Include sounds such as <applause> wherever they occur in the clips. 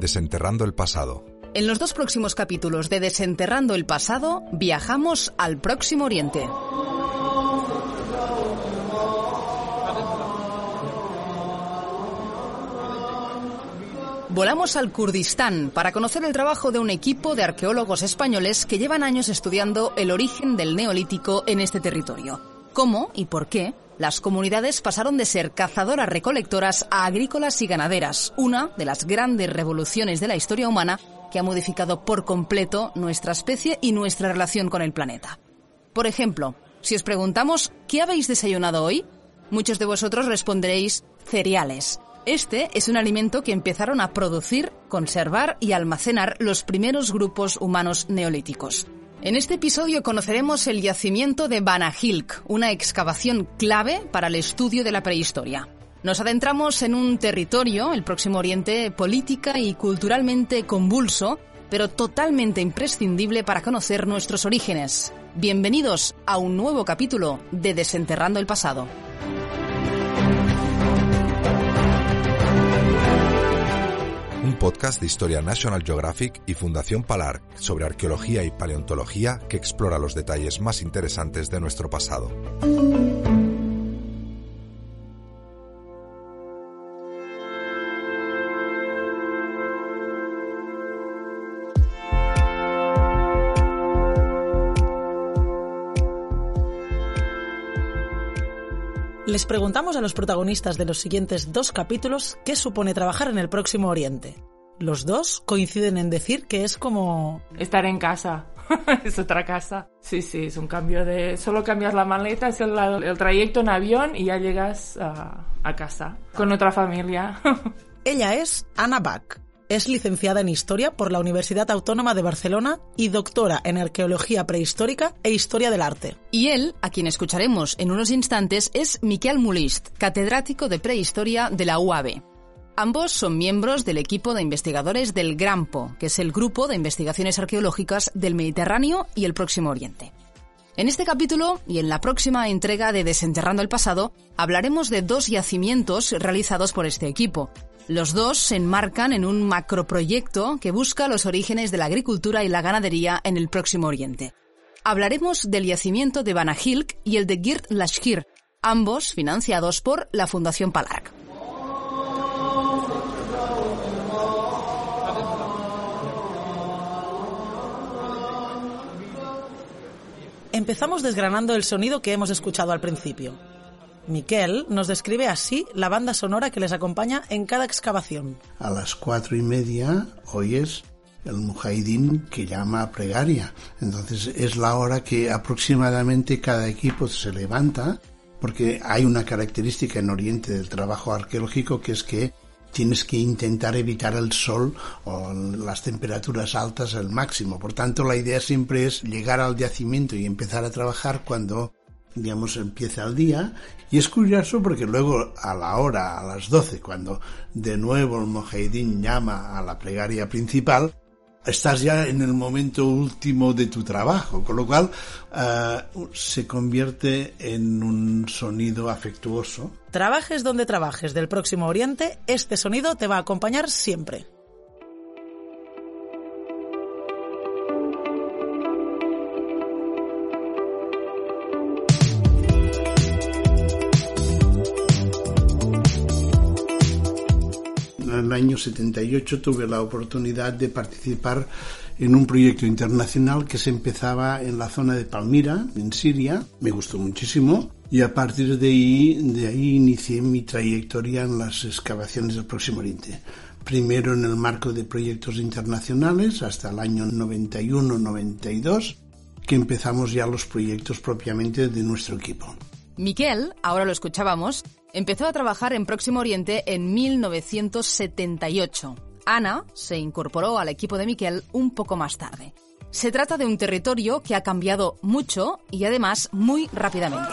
Desenterrando el pasado. En los dos próximos capítulos de Desenterrando el pasado, viajamos al Próximo Oriente. Volamos al Kurdistán para conocer el trabajo de un equipo de arqueólogos españoles que llevan años estudiando el origen del neolítico en este territorio. ¿Cómo y por qué las comunidades pasaron de ser cazadoras-recolectoras a agrícolas y ganaderas, una de las grandes revoluciones de la historia humana que ha modificado por completo nuestra especie y nuestra relación con el planeta. Por ejemplo, si os preguntamos ¿qué habéis desayunado hoy? Muchos de vosotros responderéis cereales. Este es un alimento que empezaron a producir, conservar y almacenar los primeros grupos humanos neolíticos. En este episodio conoceremos el yacimiento de Banahilk, una excavación clave para el estudio de la prehistoria. Nos adentramos en un territorio, el Próximo Oriente, política y culturalmente convulso, pero totalmente imprescindible para conocer nuestros orígenes. Bienvenidos a un nuevo capítulo de Desenterrando el Pasado. Podcast de historia National Geographic y Fundación Palar sobre arqueología y paleontología que explora los detalles más interesantes de nuestro pasado. Les preguntamos a los protagonistas de los siguientes dos capítulos qué supone trabajar en el Próximo Oriente. Los dos coinciden en decir que es como... Estar en casa. <laughs> es otra casa. Sí, sí, es un cambio de... Solo cambias la maleta, es el, el trayecto en avión y ya llegas a, a casa con otra familia. <laughs> Ella es Ana Bach, es licenciada en Historia por la Universidad Autónoma de Barcelona y doctora en Arqueología Prehistórica e Historia del Arte. Y él, a quien escucharemos en unos instantes, es Miquel Mulist, catedrático de Prehistoria de la UAB. Ambos son miembros del equipo de investigadores del GRAMPO, que es el Grupo de Investigaciones Arqueológicas del Mediterráneo y el Próximo Oriente. En este capítulo y en la próxima entrega de Desenterrando el Pasado hablaremos de dos yacimientos realizados por este equipo, los dos se enmarcan en un macroproyecto que busca los orígenes de la agricultura y la ganadería en el Próximo Oriente. Hablaremos del yacimiento de Banahilk y el de Girt Lashkir, ambos financiados por la Fundación Palark. Empezamos desgranando el sonido que hemos escuchado al principio. Miquel nos describe así la banda sonora que les acompaña en cada excavación. A las cuatro y media oyes el mujahidín que llama a plegaria. Entonces es la hora que aproximadamente cada equipo se levanta, porque hay una característica en Oriente del trabajo arqueológico que es que tienes que intentar evitar el sol o las temperaturas altas al máximo. Por tanto, la idea siempre es llegar al yacimiento y empezar a trabajar cuando digamos, empieza el día. Y es curioso porque luego a la hora, a las 12, cuando de nuevo el mujahidín llama a la plegaria principal, estás ya en el momento último de tu trabajo, con lo cual uh, se convierte en un sonido afectuoso. Trabajes donde trabajes del Próximo Oriente, este sonido te va a acompañar siempre. Año 78 tuve la oportunidad de participar en un proyecto internacional que se empezaba en la zona de Palmira, en Siria. Me gustó muchísimo y a partir de ahí, de ahí inicié mi trayectoria en las excavaciones del Próximo Oriente. Primero en el marco de proyectos internacionales hasta el año 91-92, que empezamos ya los proyectos propiamente de nuestro equipo. Miquel, ahora lo escuchábamos, empezó a trabajar en Próximo Oriente en 1978. Ana se incorporó al equipo de Miquel un poco más tarde. Se trata de un territorio que ha cambiado mucho y además muy rápidamente.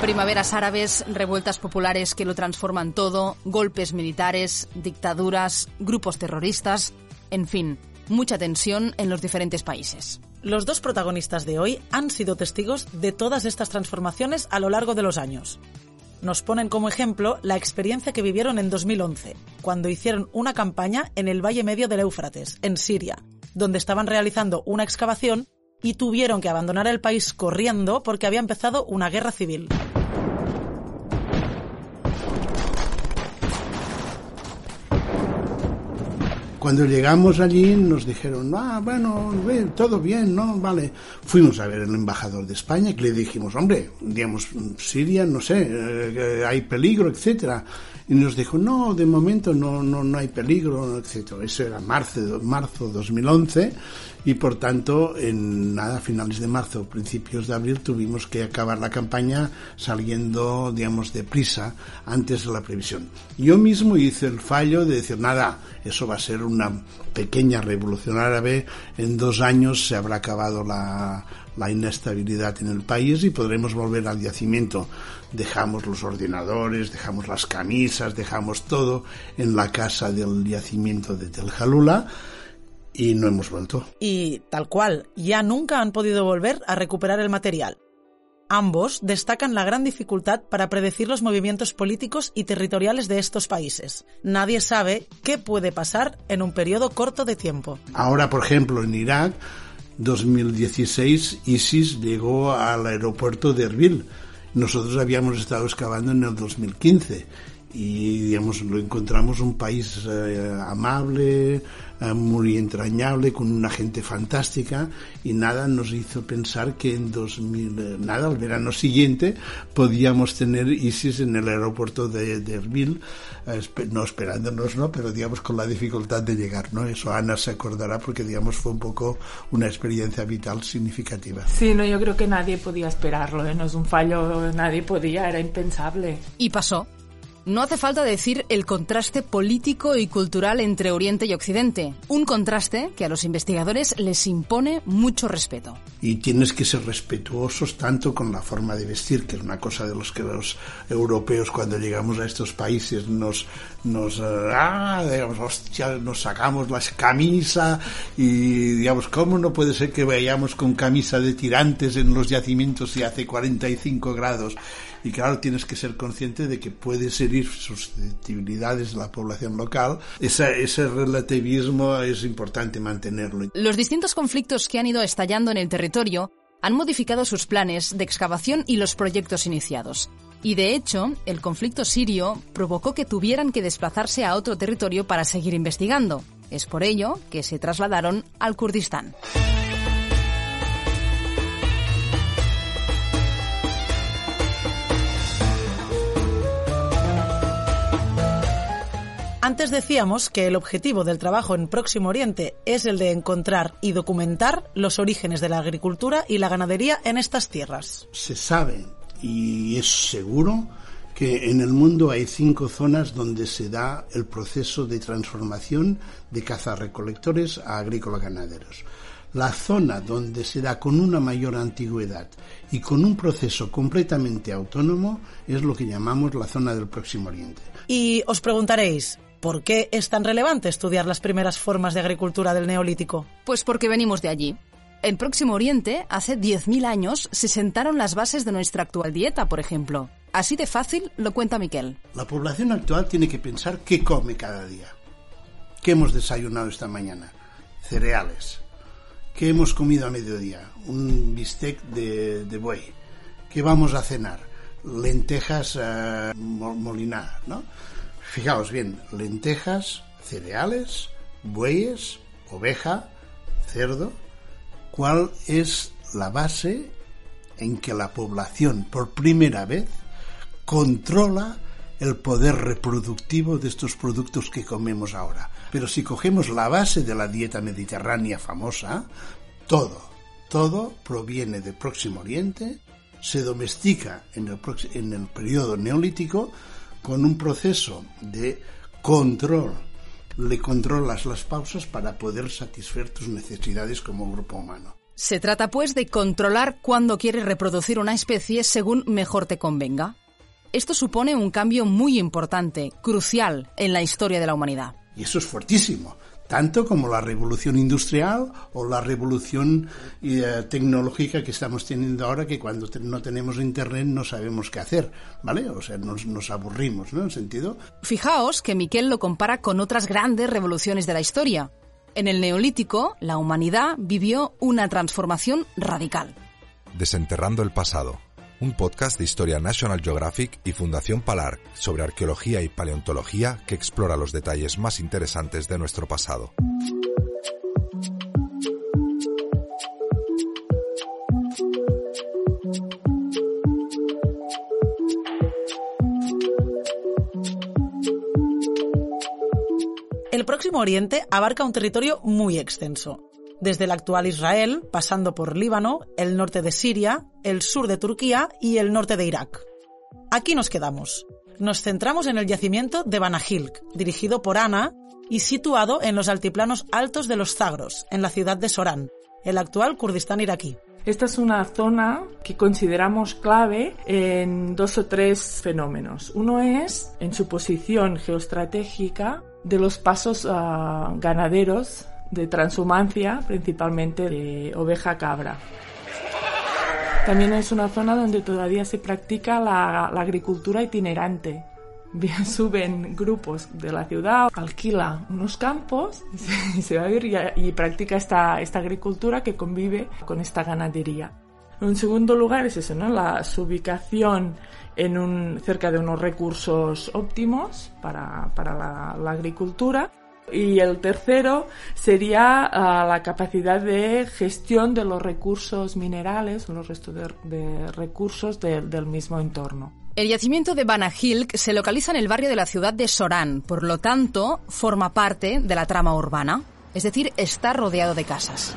Primaveras árabes, revueltas populares que lo transforman todo, golpes militares, dictaduras, grupos terroristas, en fin, mucha tensión en los diferentes países. Los dos protagonistas de hoy han sido testigos de todas estas transformaciones a lo largo de los años nos ponen como ejemplo la experiencia que vivieron en 2011, cuando hicieron una campaña en el Valle Medio del Éufrates, en Siria, donde estaban realizando una excavación y tuvieron que abandonar el país corriendo porque había empezado una guerra civil. Cuando llegamos allí nos dijeron, ah, bueno, todo bien, ¿no? Vale. Fuimos a ver al embajador de España y le dijimos, hombre, digamos, Siria, no sé, eh, hay peligro, etcétera. Y nos dijo, no, de momento no, no, no hay peligro, etcétera. Eso era marzo, marzo 2011 y por tanto en nada, finales de marzo, principios de abril tuvimos que acabar la campaña saliendo, digamos, de prisa antes de la previsión. Yo mismo hice el fallo de decir, nada, eso va a ser una pequeña revolución árabe, en dos años se habrá acabado la, la inestabilidad en el país y podremos volver al yacimiento. Dejamos los ordenadores, dejamos las camisas, dejamos todo en la casa del yacimiento de Tel Halula y no hemos vuelto. Y tal cual, ya nunca han podido volver a recuperar el material. Ambos destacan la gran dificultad para predecir los movimientos políticos y territoriales de estos países. Nadie sabe qué puede pasar en un periodo corto de tiempo. Ahora, por ejemplo, en Irak, 2016, ISIS llegó al aeropuerto de Erbil. Nosotros habíamos estado excavando en el 2015 y digamos lo encontramos un país eh, amable, muy entrañable, con una gente fantástica y nada nos hizo pensar que en 2000, eh, nada, el verano siguiente podíamos tener ISIS en el aeropuerto de, de Erbil, no esperándonos, ¿no? Pero digamos con la dificultad de llegar, ¿no? Eso Ana se acordará porque digamos fue un poco una experiencia vital significativa. Sí, no, yo creo que nadie podía esperarlo, no es un fallo, nadie podía, era impensable. Y pasó. No hace falta decir el contraste político y cultural entre Oriente y Occidente, un contraste que a los investigadores les impone mucho respeto. Y tienes que ser respetuosos tanto con la forma de vestir, que es una cosa de los que los europeos cuando llegamos a estos países nos nos eh, ah, digamos, hostia, nos sacamos las camisas y digamos, ¿cómo no puede ser que vayamos con camisa de tirantes en los yacimientos y hace 45 grados? Y claro, tienes que ser consciente de que puede herir susceptibilidades de la población local. Ese, ese relativismo es importante mantenerlo. Los distintos conflictos que han ido estallando en el territorio han modificado sus planes de excavación y los proyectos iniciados. Y de hecho, el conflicto sirio provocó que tuvieran que desplazarse a otro territorio para seguir investigando. Es por ello que se trasladaron al Kurdistán. Antes decíamos que el objetivo del trabajo en Próximo Oriente es el de encontrar y documentar los orígenes de la agricultura y la ganadería en estas tierras. Se sabe y es seguro que en el mundo hay cinco zonas donde se da el proceso de transformación de cazarrecolectores a agrícola-ganaderos. La zona donde se da con una mayor antigüedad y con un proceso completamente autónomo es lo que llamamos la zona del Próximo Oriente. Y os preguntaréis, ¿Por qué es tan relevante estudiar las primeras formas de agricultura del Neolítico? Pues porque venimos de allí. En Próximo Oriente, hace 10.000 años, se sentaron las bases de nuestra actual dieta, por ejemplo. Así de fácil lo cuenta Miquel. La población actual tiene que pensar qué come cada día. ¿Qué hemos desayunado esta mañana? Cereales. ¿Qué hemos comido a mediodía? Un bistec de, buey. ¿Qué vamos a cenar? Lentejas uh, molinadas, ¿no? Fijaos bien, lentejas, cereales, bueyes, oveja, cerdo. ¿Cuál es la base en que la población por primera vez controla el poder reproductivo de estos productos que comemos ahora? Pero si cogemos la base de la dieta mediterránea famosa, todo, Todo proviene del Próximo Oriente, se domestica en el, en el periodo neolítico con un proceso de control. Le controlas las pausas para poder satisfacer tus necesidades como grupo humano. Se trata pues de controlar cuándo quieres reproducir una especie según mejor te convenga. Esto supone un cambio muy importante, crucial en la historia de la humanidad. Y eso es fuertísimo, tanto como la revolución industrial o la revolución eh, tecnológica que estamos teniendo ahora, que cuando no tenemos internet no sabemos qué hacer, ¿vale? O sea, nos, nos aburrimos, ¿no? En sentido. Fijaos que Miquel lo compara con otras grandes revoluciones de la historia. En el Neolítico, la humanidad vivió una transformación radical. Desenterrando el pasado, un podcast de historia National Geographic y Fundación Palar sobre arqueología y paleontología que explora los detalles más interesantes de nuestro pasado. El Próximo Oriente abarca un territorio muy extenso, desde el actual Israel, pasando por Líbano, el norte de Siria, el sur de Turquía y el norte de Irak. Aquí nos quedamos. Nos centramos en el yacimiento de Banahilk, dirigido por Ana y situado en los altiplanos altos de los Zagros, en la ciudad de Során, el actual Kurdistán iraquí. Esta es una zona que consideramos clave en dos o tres fenómenos. Uno es en su posición geoestratégica de los pasos ah, ganaderos de transhumancia, principalmente de oveja cabra. También es una zona donde todavía se practica la, agricultura itinerante. Bien, <laughs> suben grupos de la ciudad, alquila unos campos y se, va a ir y, practica esta, esta agricultura que convive con esta ganadería. En segundo lugar es eso, ¿no? La, su ubicación en un, cerca de unos recursos óptimos para, para la, agricultura. Y el tercero sería ah, la capacidad de gestión de los recursos minerales, los restos de, recursos del mismo entorno. El yacimiento de Banahilk se localiza en el barrio de la ciudad de Során, por lo tanto, forma parte de la trama urbana, es decir, está rodeado de casas.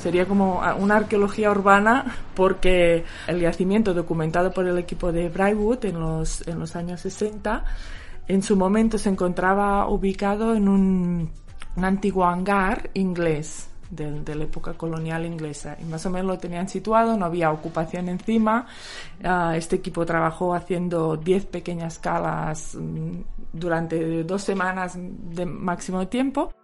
Sería como una arqueología urbana porque el yacimiento documentado por el equipo de Brightwood en los, en los años 60, en su momento se encontraba ubicado en un, antiguo hangar inglés de, la época colonial inglesa. Y más o menos lo tenían situado, no había ocupación encima. Ah, este equipo trabajó haciendo 10 pequeñas calas mm, durante dos semanas de máximo tiempo.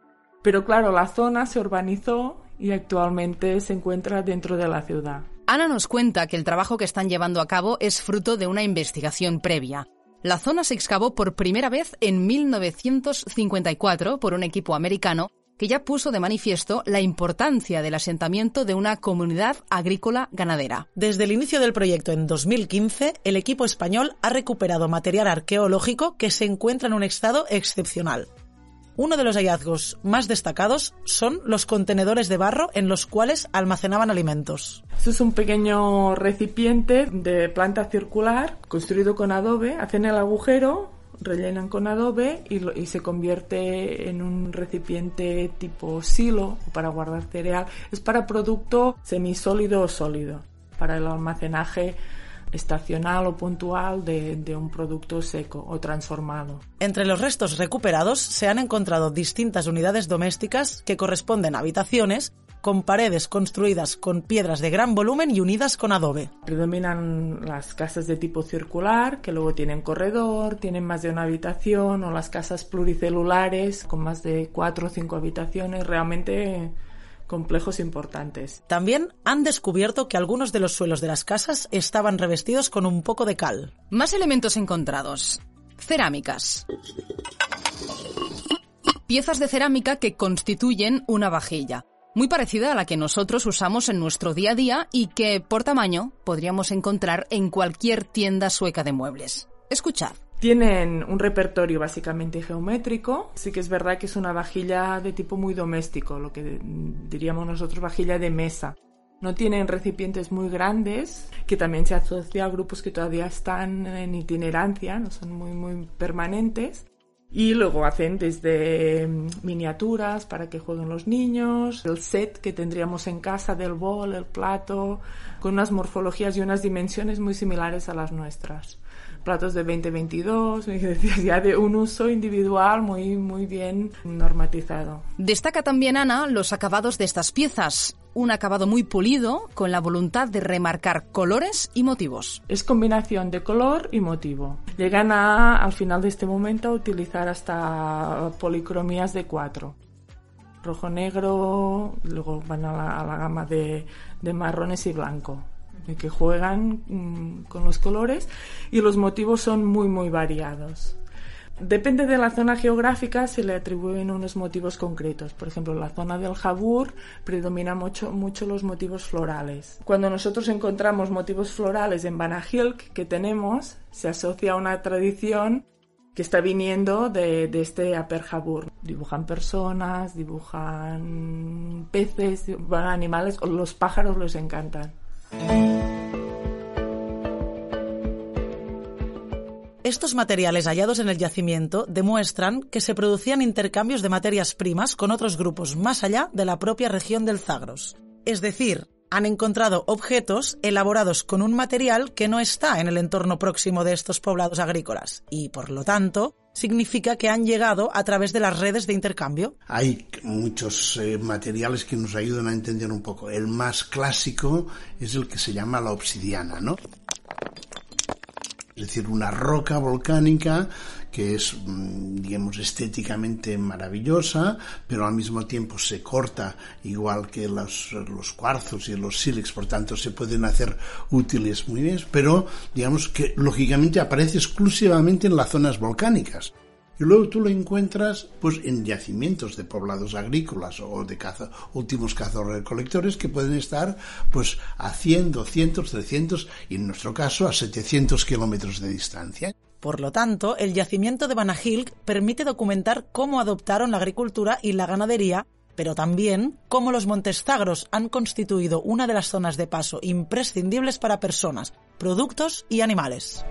Pero claro, la zona se urbanizó y actualmente se encuentra dentro de la ciudad. Ana nos cuenta que el trabajo que están llevando a cabo es fruto de una investigación previa. La zona se excavó por primera vez en 1954 por un equipo americano que ya puso de manifiesto la importancia del asentamiento de una comunidad agrícola ganadera. Desde el inicio del proyecto en 2015, el equipo español ha recuperado material arqueológico que se encuentra en un estado excepcional. Uno de los hallazgos más destacados son los contenedores de barro en los cuales almacenaban alimentos. Esto es un pequeño recipiente de planta circular construido con adobe. Hacen el agujero, rellenan con adobe y, se convierte en un recipiente tipo silo para guardar cereal. Es para producto semisólido o sólido, para el almacenaje estacional o puntual de, un producto seco o transformado. Entre los restos recuperados se han encontrado distintas unidades domésticas que corresponden a habitaciones con paredes construidas con piedras de gran volumen y unidas con adobe. Predominan las casas de tipo circular, que luego tienen corredor, tienen más de una habitación, o las casas pluricelulares con más de cuatro o cinco habitaciones. Realmente complejos importantes. También han descubierto que algunos de los suelos de las casas estaban revestidos con un poco de cal. Más elementos encontrados. Cerámicas. Piezas de cerámica que constituyen una vajilla, muy parecida a la que nosotros usamos en nuestro día a día y que, por tamaño, podríamos encontrar en cualquier tienda sueca de muebles. Escuchad. Tienen un repertorio básicamente geométrico. Sí que es verdad que es una vajilla de tipo muy doméstico, lo que diríamos nosotros vajilla de mesa. No tienen recipientes muy grandes, que también se asocia a grupos que todavía están en itinerancia, no son muy, muy permanentes. Y luego hacen desde mm, miniaturas para que jueguen los niños, el set que tendríamos en casa del bol, el plato, con unas morfologías y unas dimensiones muy similares a las nuestras. Platos de 2022, <laughs> ya de un uso individual muy, muy bien normatizado. Destaca también Ana los acabados de estas piezas un acabado muy pulido con la voluntad de remarcar colores y motivos. Es combinación de color y motivo. Llegan a, al final de este momento a utilizar hasta policromías de cuatro. Rojo, negro, luego van a la, gama de, de marrones y blanco que juegan mm, con los colores y los motivos son muy muy variados. Depende de la zona geográfica, se le atribuyen unos motivos concretos. Por ejemplo, en la zona del Jabur predomina mucho, mucho los motivos florales. Cuando nosotros encontramos motivos florales en Banahilk que tenemos, se asocia a una tradición que está viniendo de, este Aper Jabur. Dibujan personas, dibujan peces, animales, los pájaros les encantan. Estos materiales hallados en el yacimiento demuestran que se producían intercambios de materias primas con otros grupos más allá de la propia región del Zagros. Es decir, han encontrado objetos elaborados con un material que no está en el entorno próximo de estos poblados agrícolas y, por lo tanto, significa que han llegado a través de las redes de intercambio. Hay muchos eh, materiales que nos ayudan a entender un poco. El más clásico es el que se llama la obsidiana, ¿no? Es decir, una roca volcánica que es, mm, digamos, estéticamente maravillosa, pero al mismo tiempo se corta igual que los, los cuarzos y los sílex, por tanto se pueden hacer útiles muy bien, pero digamos que lógicamente aparece exclusivamente en las zonas volcánicas. Y luego tú lo encuentras pues en yacimientos de poblados agrícolas o de caza, últimos cazadores-recolectores que pueden estar pues a 100, 200, 300 y en nuestro caso a 700 kilómetros de distancia. Por lo tanto, el yacimiento de Banahilk permite documentar cómo adoptaron la agricultura y la ganadería, pero también cómo los montes Zagros han constituido una de las zonas de paso imprescindibles para personas, productos y animales.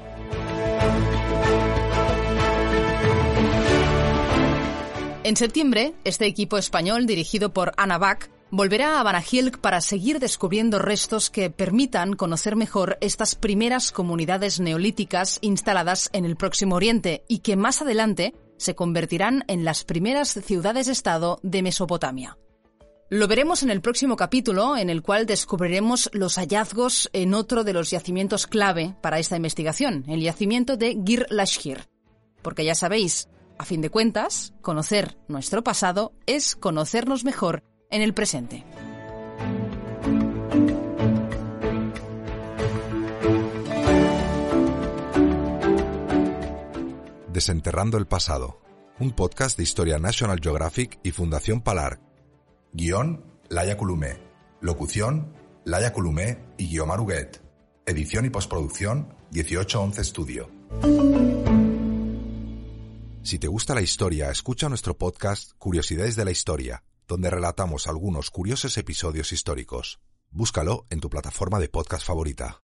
En septiembre, este equipo español, dirigido por Ana Bach, volverá a Banahilk para seguir descubriendo restos que permitan conocer mejor estas primeras comunidades neolíticas instaladas en el Próximo Oriente y que más adelante se convertirán en las primeras ciudades-estado de Mesopotamia. Lo veremos en el próximo capítulo, en el cual descubriremos los hallazgos en otro de los yacimientos clave para esta investigación, el yacimiento de Gir Lashir. Porque ya sabéis, a fin de cuentas, conocer nuestro pasado es conocernos mejor en el presente. Desenterrando el pasado, un podcast de historia National Geographic y Fundación Palar. Guión, Laia Columé. Locución, Laia Columé y Guiomar Huguet. Edición y postproducción, 1811 Studio. Si te gusta la historia, escucha nuestro podcast Curiosidades de la Historia, donde relatamos algunos curiosos episodios históricos. Búscalo en tu plataforma de podcast favorita.